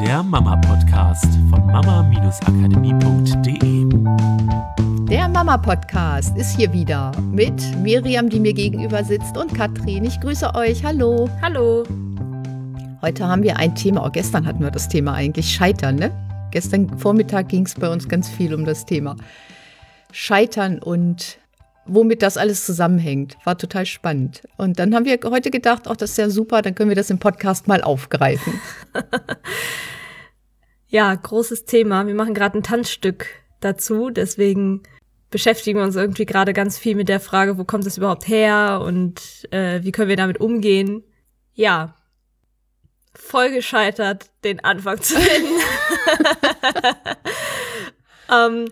der Mama-Podcast von mama-akademie.de. Der Mama-Podcast ist hier wieder mit Miriam, die mir gegenüber sitzt, und Katrin. Ich grüße euch. Hallo. Hallo. Heute haben wir ein Thema, auch gestern hatten wir das Thema eigentlich Scheitern, ne? Gestern Vormittag ging es bei uns ganz viel um das Thema Scheitern und womit das alles zusammenhängt. War total spannend. Und dann haben wir heute gedacht, auch das ist ja super, dann können wir das im Podcast mal aufgreifen. ja, großes Thema. Wir machen gerade ein Tanzstück dazu, deswegen beschäftigen wir uns irgendwie gerade ganz viel mit der Frage, wo kommt es überhaupt her und äh, wie können wir damit umgehen. Ja, voll gescheitert, den Anfang zu finden. ähm,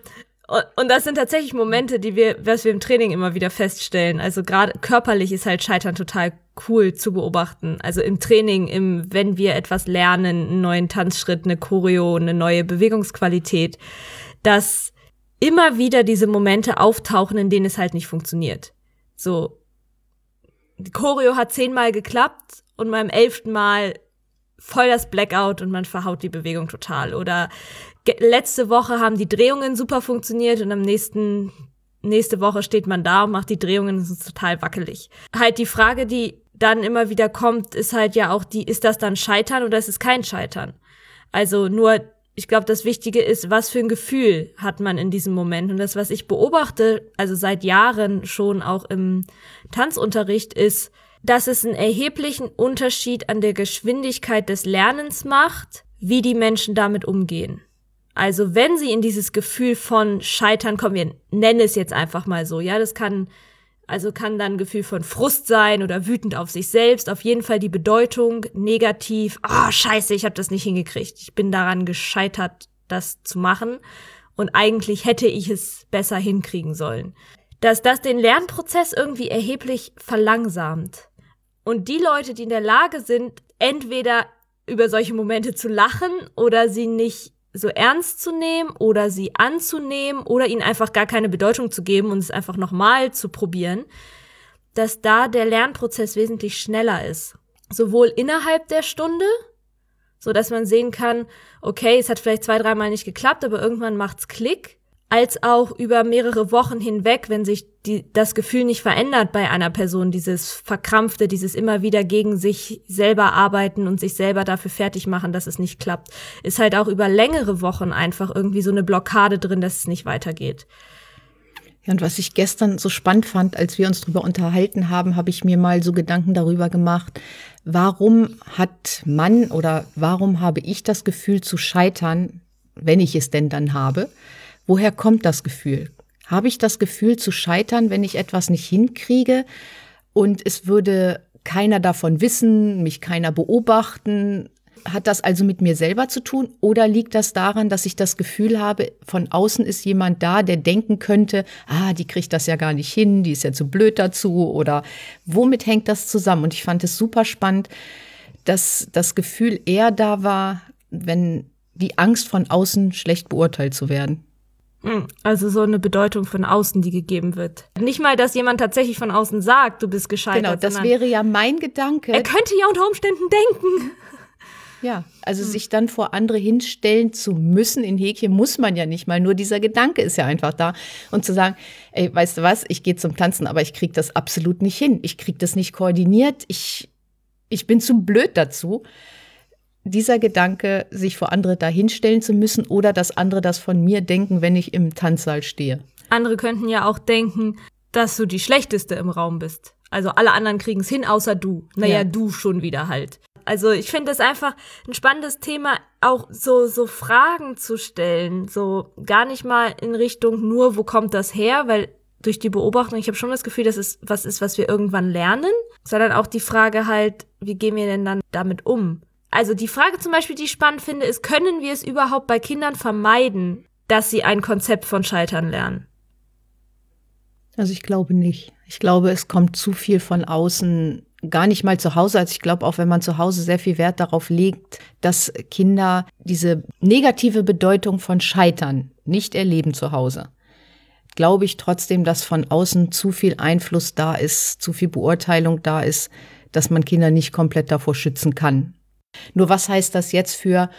und das sind tatsächlich Momente, die wir, was wir im Training immer wieder feststellen. Also gerade körperlich ist halt Scheitern total cool zu beobachten. Also im Training, im, wenn wir etwas lernen, einen neuen Tanzschritt, eine Choreo, eine neue Bewegungsqualität, dass immer wieder diese Momente auftauchen, in denen es halt nicht funktioniert. So, die Choreo hat zehnmal geklappt und beim elften Mal voll das Blackout und man verhaut die Bewegung total. Oder letzte Woche haben die Drehungen super funktioniert und am nächsten nächste Woche steht man da und macht die Drehungen, das ist total wackelig. Halt die Frage, die dann immer wieder kommt, ist halt ja auch die, ist das dann Scheitern oder ist es kein Scheitern? Also nur, ich glaube, das Wichtige ist, was für ein Gefühl hat man in diesem Moment? Und das, was ich beobachte, also seit Jahren schon auch im Tanzunterricht, ist, dass es einen erheblichen Unterschied an der Geschwindigkeit des Lernens macht, wie die Menschen damit umgehen. Also wenn sie in dieses Gefühl von Scheitern kommen, wir nennen es jetzt einfach mal so, ja, das kann, also kann dann ein Gefühl von Frust sein oder wütend auf sich selbst, auf jeden Fall die Bedeutung negativ, ah, oh, scheiße, ich habe das nicht hingekriegt, ich bin daran gescheitert, das zu machen und eigentlich hätte ich es besser hinkriegen sollen. Dass das den Lernprozess irgendwie erheblich verlangsamt. Und die Leute, die in der Lage sind, entweder über solche Momente zu lachen oder sie nicht so ernst zu nehmen oder sie anzunehmen oder ihnen einfach gar keine Bedeutung zu geben und es einfach nochmal zu probieren, dass da der Lernprozess wesentlich schneller ist. Sowohl innerhalb der Stunde, so dass man sehen kann, okay, es hat vielleicht zwei, dreimal nicht geklappt, aber irgendwann macht's Klick als auch über mehrere Wochen hinweg, wenn sich die, das Gefühl nicht verändert bei einer Person, dieses Verkrampfte, dieses immer wieder gegen sich selber arbeiten und sich selber dafür fertig machen, dass es nicht klappt, ist halt auch über längere Wochen einfach irgendwie so eine Blockade drin, dass es nicht weitergeht. Ja, und was ich gestern so spannend fand, als wir uns darüber unterhalten haben, habe ich mir mal so Gedanken darüber gemacht, warum hat man oder warum habe ich das Gefühl zu scheitern, wenn ich es denn dann habe? Woher kommt das Gefühl? Habe ich das Gefühl zu scheitern, wenn ich etwas nicht hinkriege und es würde keiner davon wissen, mich keiner beobachten? Hat das also mit mir selber zu tun oder liegt das daran, dass ich das Gefühl habe, von außen ist jemand da, der denken könnte, ah, die kriegt das ja gar nicht hin, die ist ja zu blöd dazu oder womit hängt das zusammen? Und ich fand es super spannend, dass das Gefühl eher da war, wenn die Angst von außen schlecht beurteilt zu werden. Hm, also so eine Bedeutung von außen, die gegeben wird. Nicht mal, dass jemand tatsächlich von außen sagt, du bist gescheitert. Genau, das wäre ja mein Gedanke. Er könnte ja unter Umständen denken. Ja, also hm. sich dann vor andere hinstellen zu müssen, in Häkchen muss man ja nicht mal, nur dieser Gedanke ist ja einfach da. Und zu sagen, ey, weißt du was, ich gehe zum Tanzen, aber ich krieg das absolut nicht hin. Ich krieg das nicht koordiniert. Ich, ich bin zu blöd dazu dieser Gedanke, sich vor andere dahinstellen zu müssen oder dass andere das von mir denken, wenn ich im Tanzsaal stehe. Andere könnten ja auch denken, dass du die Schlechteste im Raum bist. Also alle anderen kriegen es hin, außer du. Naja, ja. du schon wieder halt. Also ich finde es einfach ein spannendes Thema, auch so, so Fragen zu stellen. So gar nicht mal in Richtung nur, wo kommt das her, weil durch die Beobachtung, ich habe schon das Gefühl, dass es was ist, was wir irgendwann lernen, sondern auch die Frage halt, wie gehen wir denn dann damit um? Also die Frage zum Beispiel, die ich spannend finde, ist, können wir es überhaupt bei Kindern vermeiden, dass sie ein Konzept von Scheitern lernen? Also ich glaube nicht. Ich glaube, es kommt zu viel von außen, gar nicht mal zu Hause. Also ich glaube auch, wenn man zu Hause sehr viel Wert darauf legt, dass Kinder diese negative Bedeutung von Scheitern nicht erleben zu Hause, glaube ich trotzdem, dass von außen zu viel Einfluss da ist, zu viel Beurteilung da ist, dass man Kinder nicht komplett davor schützen kann. Nur was heißt das jetzt für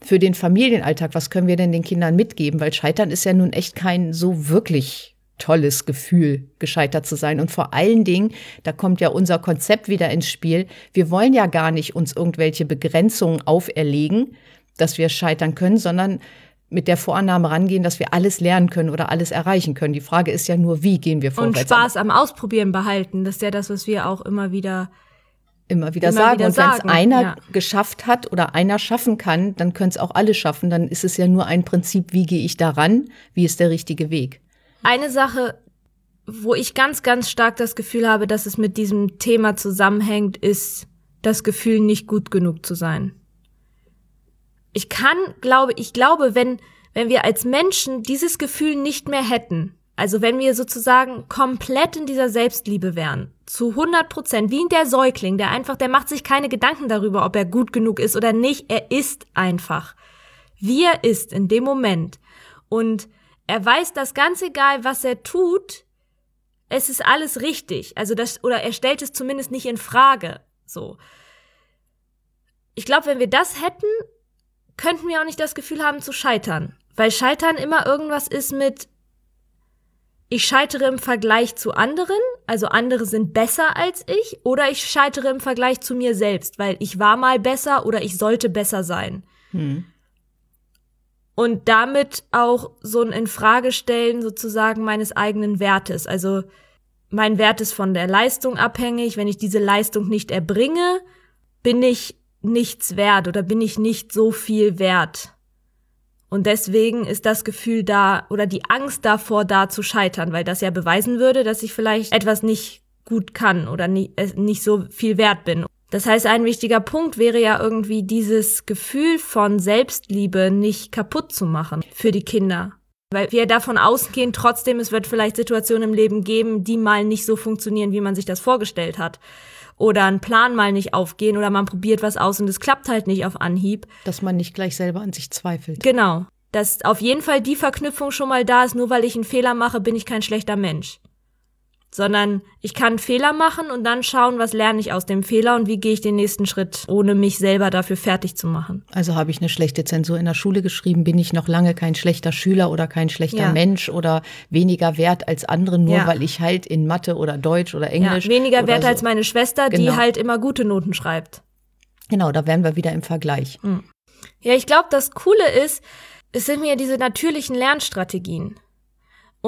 für den Familienalltag, was können wir denn den Kindern mitgeben? Weil Scheitern ist ja nun echt kein so wirklich tolles Gefühl, gescheitert zu sein. Und vor allen Dingen, da kommt ja unser Konzept wieder ins Spiel. Wir wollen ja gar nicht uns irgendwelche Begrenzungen auferlegen, dass wir scheitern können, sondern mit der Vorannahme rangehen, dass wir alles lernen können oder alles erreichen können. Die Frage ist ja nur, wie gehen wir vorwärts? Und Spaß am Ausprobieren behalten, das ist ja das, was wir auch immer wieder immer wieder immer sagen. Wieder und wenn es einer ja. geschafft hat oder einer schaffen kann, dann können es auch alle schaffen. Dann ist es ja nur ein Prinzip, wie gehe ich daran, wie ist der richtige Weg. Eine Sache, wo ich ganz, ganz stark das Gefühl habe, dass es mit diesem Thema zusammenhängt, ist das Gefühl, nicht gut genug zu sein. Ich kann, glaube, ich glaube, wenn, wenn wir als Menschen dieses Gefühl nicht mehr hätten, also wenn wir sozusagen komplett in dieser Selbstliebe wären, zu 100 Prozent, wie in der Säugling, der einfach, der macht sich keine Gedanken darüber, ob er gut genug ist oder nicht, er ist einfach. Wie er ist in dem Moment. Und er weiß, dass ganz egal, was er tut, es ist alles richtig. Also das, oder er stellt es zumindest nicht in Frage. So. Ich glaube, wenn wir das hätten, könnten wir auch nicht das Gefühl haben zu scheitern. Weil Scheitern immer irgendwas ist mit, ich scheitere im Vergleich zu anderen, also andere sind besser als ich, oder ich scheitere im Vergleich zu mir selbst, weil ich war mal besser oder ich sollte besser sein. Hm und damit auch so ein Infragestellen sozusagen meines eigenen Wertes. Also mein Wert ist von der Leistung abhängig. Wenn ich diese Leistung nicht erbringe, bin ich nichts wert oder bin ich nicht so viel wert. Und deswegen ist das Gefühl da oder die Angst davor da zu scheitern, weil das ja beweisen würde, dass ich vielleicht etwas nicht gut kann oder nie, nicht so viel wert bin. Das heißt, ein wichtiger Punkt wäre ja irgendwie dieses Gefühl von Selbstliebe nicht kaputt zu machen für die Kinder. Weil wir davon ausgehen, trotzdem, es wird vielleicht Situationen im Leben geben, die mal nicht so funktionieren, wie man sich das vorgestellt hat. Oder ein Plan mal nicht aufgehen oder man probiert was aus und es klappt halt nicht auf Anhieb. Dass man nicht gleich selber an sich zweifelt. Genau. Dass auf jeden Fall die Verknüpfung schon mal da ist, nur weil ich einen Fehler mache, bin ich kein schlechter Mensch sondern ich kann Fehler machen und dann schauen, was lerne ich aus dem Fehler und wie gehe ich den nächsten Schritt, ohne mich selber dafür fertig zu machen. Also habe ich eine schlechte Zensur in der Schule geschrieben, bin ich noch lange kein schlechter Schüler oder kein schlechter ja. Mensch oder weniger wert als andere, nur ja. weil ich halt in Mathe oder Deutsch oder Englisch. Ja, weniger wert so. als meine Schwester, genau. die halt immer gute Noten schreibt. Genau, da wären wir wieder im Vergleich. Hm. Ja, ich glaube, das Coole ist, es sind mir diese natürlichen Lernstrategien.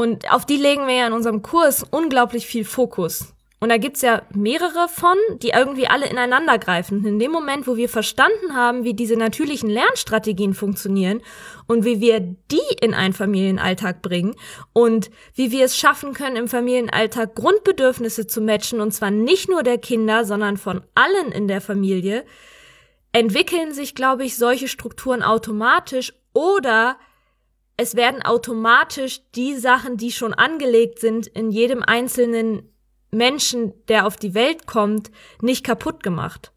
Und auf die legen wir ja in unserem Kurs unglaublich viel Fokus. Und da gibt's ja mehrere von, die irgendwie alle ineinander greifen. In dem Moment, wo wir verstanden haben, wie diese natürlichen Lernstrategien funktionieren und wie wir die in einen Familienalltag bringen und wie wir es schaffen können, im Familienalltag Grundbedürfnisse zu matchen, und zwar nicht nur der Kinder, sondern von allen in der Familie, entwickeln sich, glaube ich, solche Strukturen automatisch oder es werden automatisch die Sachen, die schon angelegt sind, in jedem einzelnen Menschen, der auf die Welt kommt, nicht kaputt gemacht.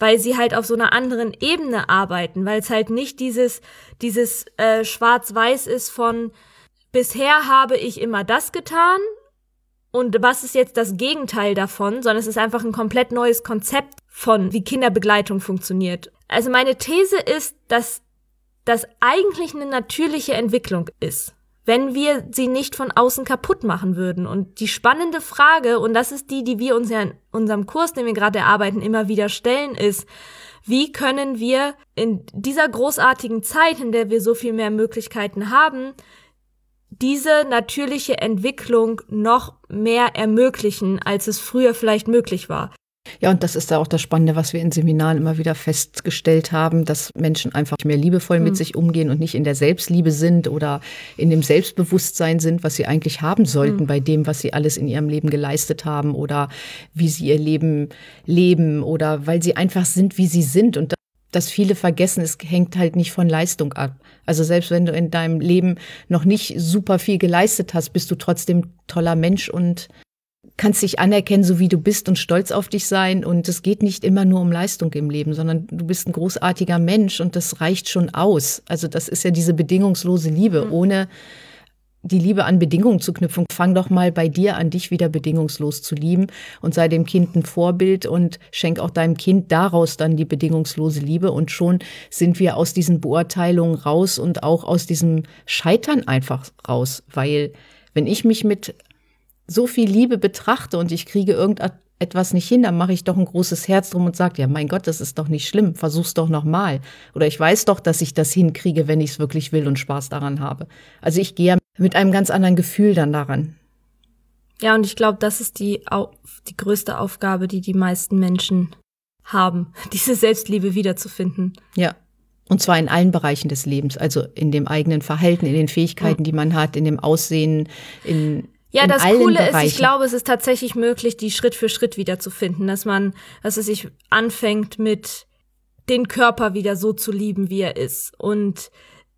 Weil sie halt auf so einer anderen Ebene arbeiten, weil es halt nicht dieses, dieses äh, Schwarz-Weiß ist von bisher habe ich immer das getan und was ist jetzt das Gegenteil davon, sondern es ist einfach ein komplett neues Konzept von, wie Kinderbegleitung funktioniert. Also meine These ist, dass das eigentlich eine natürliche Entwicklung ist, wenn wir sie nicht von außen kaputt machen würden. Und die spannende Frage, und das ist die, die wir uns ja in unserem Kurs, den wir gerade erarbeiten, immer wieder stellen, ist, wie können wir in dieser großartigen Zeit, in der wir so viel mehr Möglichkeiten haben, diese natürliche Entwicklung noch mehr ermöglichen, als es früher vielleicht möglich war. Ja, und das ist auch das Spannende, was wir in Seminaren immer wieder festgestellt haben, dass Menschen einfach mehr liebevoll mhm. mit sich umgehen und nicht in der Selbstliebe sind oder in dem Selbstbewusstsein sind, was sie eigentlich haben sollten mhm. bei dem, was sie alles in ihrem Leben geleistet haben oder wie sie ihr Leben leben oder weil sie einfach sind, wie sie sind. Und dass viele vergessen, es hängt halt nicht von Leistung ab. Also selbst wenn du in deinem Leben noch nicht super viel geleistet hast, bist du trotzdem toller Mensch und kannst dich anerkennen, so wie du bist und stolz auf dich sein. Und es geht nicht immer nur um Leistung im Leben, sondern du bist ein großartiger Mensch und das reicht schon aus. Also das ist ja diese bedingungslose Liebe, mhm. ohne die Liebe an Bedingungen zu knüpfen. Fang doch mal bei dir an, dich wieder bedingungslos zu lieben und sei dem Kind ein Vorbild und schenk auch deinem Kind daraus dann die bedingungslose Liebe. Und schon sind wir aus diesen Beurteilungen raus und auch aus diesem Scheitern einfach raus. Weil wenn ich mich mit so viel Liebe betrachte und ich kriege irgendetwas nicht hin, dann mache ich doch ein großes Herz drum und sage, ja, mein Gott, das ist doch nicht schlimm, versuch's doch nochmal. Oder ich weiß doch, dass ich das hinkriege, wenn ich es wirklich will und Spaß daran habe. Also ich gehe mit einem ganz anderen Gefühl dann daran. Ja, und ich glaube, das ist die, die größte Aufgabe, die die meisten Menschen haben, diese Selbstliebe wiederzufinden. Ja. Und zwar in allen Bereichen des Lebens, also in dem eigenen Verhalten, in den Fähigkeiten, die man hat, in dem Aussehen, in ja, das Coole Bereichen. ist, ich glaube, es ist tatsächlich möglich, die Schritt für Schritt wiederzufinden, dass man, dass es sich anfängt mit den Körper wieder so zu lieben, wie er ist und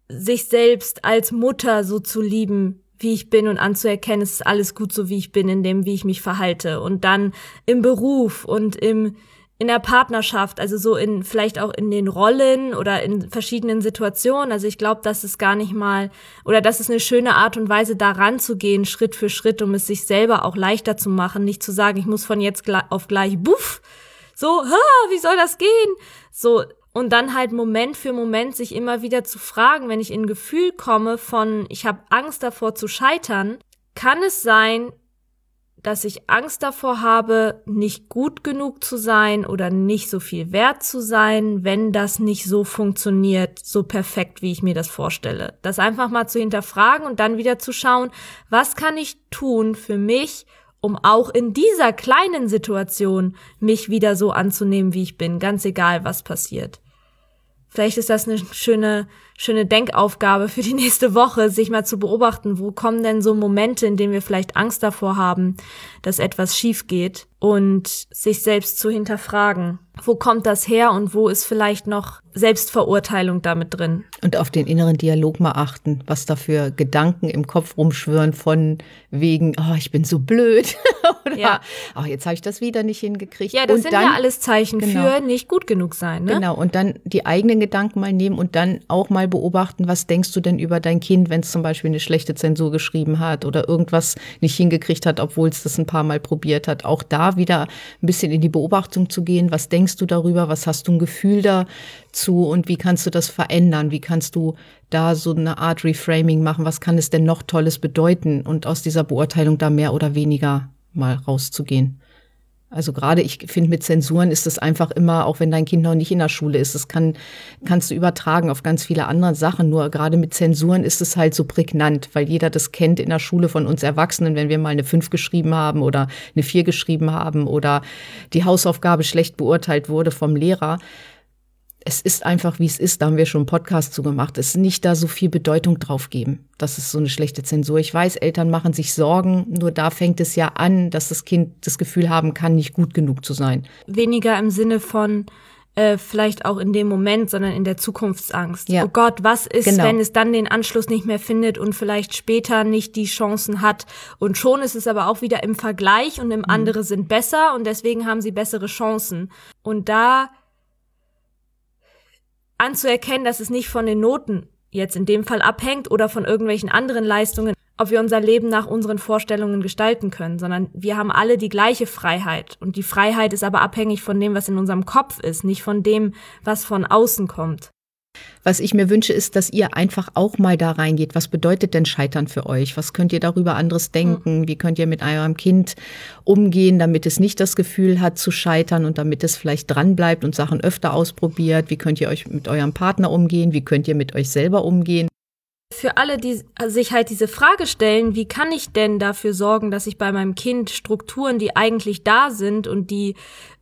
sich selbst als Mutter so zu lieben, wie ich bin und anzuerkennen, es ist alles gut so, wie ich bin, in dem, wie ich mich verhalte und dann im Beruf und im in der Partnerschaft, also so in vielleicht auch in den Rollen oder in verschiedenen Situationen. Also ich glaube, dass es gar nicht mal oder das ist eine schöne Art und Weise, daran zu gehen, Schritt für Schritt, um es sich selber auch leichter zu machen, nicht zu sagen, ich muss von jetzt auf gleich buff, so, ha, wie soll das gehen? So und dann halt Moment für Moment sich immer wieder zu fragen, wenn ich in Gefühl komme von ich habe Angst davor zu scheitern, kann es sein, dass ich Angst davor habe, nicht gut genug zu sein oder nicht so viel wert zu sein, wenn das nicht so funktioniert, so perfekt, wie ich mir das vorstelle. Das einfach mal zu hinterfragen und dann wieder zu schauen, was kann ich tun für mich, um auch in dieser kleinen Situation mich wieder so anzunehmen, wie ich bin, ganz egal, was passiert. Vielleicht ist das eine schöne, schöne Denkaufgabe für die nächste Woche, sich mal zu beobachten, wo kommen denn so Momente, in denen wir vielleicht Angst davor haben, dass etwas schief geht und sich selbst zu hinterfragen. Wo kommt das her und wo ist vielleicht noch Selbstverurteilung damit drin? Und auf den inneren Dialog mal achten, was da für Gedanken im Kopf rumschwören von wegen, oh, ich bin so blöd. Oder, Ja. oh, jetzt habe ich das wieder nicht hingekriegt. Ja, das und sind dann, ja alles Zeichen Genau. für nicht gut genug sein, ne? Genau, und dann die eigenen Gedanken mal nehmen und dann auch mal beobachten, was denkst du denn über dein Kind, wenn es zum Beispiel eine schlechte Zensur geschrieben hat oder irgendwas nicht hingekriegt hat, obwohl es das ein paar Mal probiert hat. Auch da wieder ein bisschen in die Beobachtung zu gehen. Was denkst du darüber? Was hast du ein Gefühl dazu? Und wie kannst du das verändern? Wie kannst du da so eine Art Reframing machen? Was kann es denn noch Tolles bedeuten? Und aus dieser Beurteilung da mehr oder weniger mal rauszugehen. Also gerade ich finde mit Zensuren ist es einfach immer, auch wenn dein Kind noch nicht in der Schule ist, das kann, kannst du übertragen auf ganz viele andere Sachen. Nur gerade mit Zensuren ist es halt so prägnant, weil jeder das kennt in der Schule von uns Erwachsenen, wenn wir mal eine 5 geschrieben haben oder eine 4 geschrieben haben oder die Hausaufgabe schlecht beurteilt wurde vom Lehrer. Es ist einfach, wie es ist. Da haben wir schon einen Podcast zu gemacht. Es ist nicht da so viel Bedeutung drauf geben. Das ist so eine schlechte Zensur. Ich weiß, Eltern machen sich Sorgen. Nur da fängt es ja an, dass das Kind das Gefühl haben kann, nicht gut genug zu sein. Weniger im Sinne von äh, vielleicht auch in dem Moment, sondern in der Zukunftsangst. Ja. Oh Gott, was ist, Genau. wenn es dann den Anschluss nicht mehr findet und vielleicht später nicht die Chancen hat? Und schon ist es aber auch wieder im Vergleich und im andere sind besser und deswegen haben sie bessere Chancen. Und da anzuerkennen, dass es nicht von den Noten jetzt in dem Fall abhängt oder von irgendwelchen anderen Leistungen, ob wir unser Leben nach unseren Vorstellungen gestalten können, sondern wir haben alle die gleiche Freiheit. Und die Freiheit ist aber abhängig von dem, was in unserem Kopf ist, nicht von dem, was von außen kommt. Was ich mir wünsche, ist, dass ihr einfach auch mal da reingeht. Was bedeutet denn Scheitern für euch? Was könnt ihr darüber anderes denken? Wie könnt ihr mit eurem Kind umgehen, damit es nicht das Gefühl hat zu scheitern und damit es vielleicht dranbleibt und Sachen öfter ausprobiert? Wie könnt ihr euch mit eurem Partner umgehen? Wie könnt ihr mit euch selber umgehen? Für alle, die sich halt diese Frage stellen, wie kann ich denn dafür sorgen, dass ich bei meinem Kind Strukturen, die eigentlich da sind und die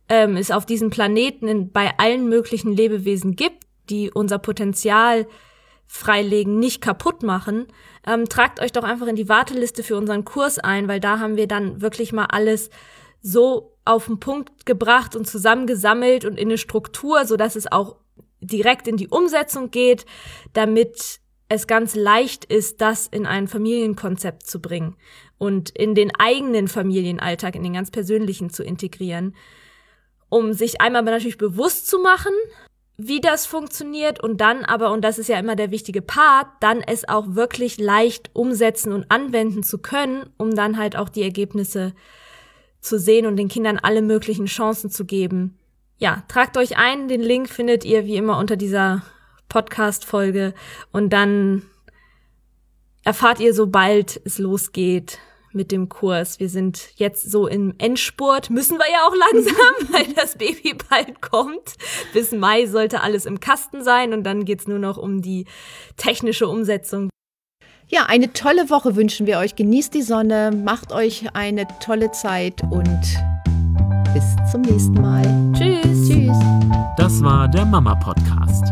ähm, es auf diesem Planeten in, bei allen möglichen Lebewesen gibt, die unser Potenzial freilegen, nicht kaputt machen, ähm, tragt euch doch einfach in die Warteliste für unseren Kurs ein, weil da haben wir dann wirklich mal alles so auf den Punkt gebracht und zusammengesammelt und in eine Struktur, so dass es auch direkt in die Umsetzung geht, damit es ganz leicht ist, das in ein Familienkonzept zu bringen und in den eigenen Familienalltag, in den ganz persönlichen zu integrieren, um sich einmal natürlich bewusst zu machen, wie das funktioniert und dann aber, und das ist ja immer der wichtige Part, dann es auch wirklich leicht umsetzen und anwenden zu können, um dann halt auch die Ergebnisse zu sehen und den Kindern alle möglichen Chancen zu geben. Ja, tragt euch ein, den Link findet ihr wie immer unter dieser Podcast-Folge. Und dann erfahrt ihr, sobald es losgeht, mit dem Kurs. Wir sind jetzt so im Endspurt, müssen wir ja auch langsam, weil das Baby bald kommt. Bis Mai sollte alles im Kasten sein und dann geht's nur noch um die technische Umsetzung. Ja, eine tolle Woche wünschen wir euch. Genießt die Sonne, macht euch eine tolle Zeit und bis zum nächsten Mal. Tschüss. Tschüss. Das war der Mama Podcast,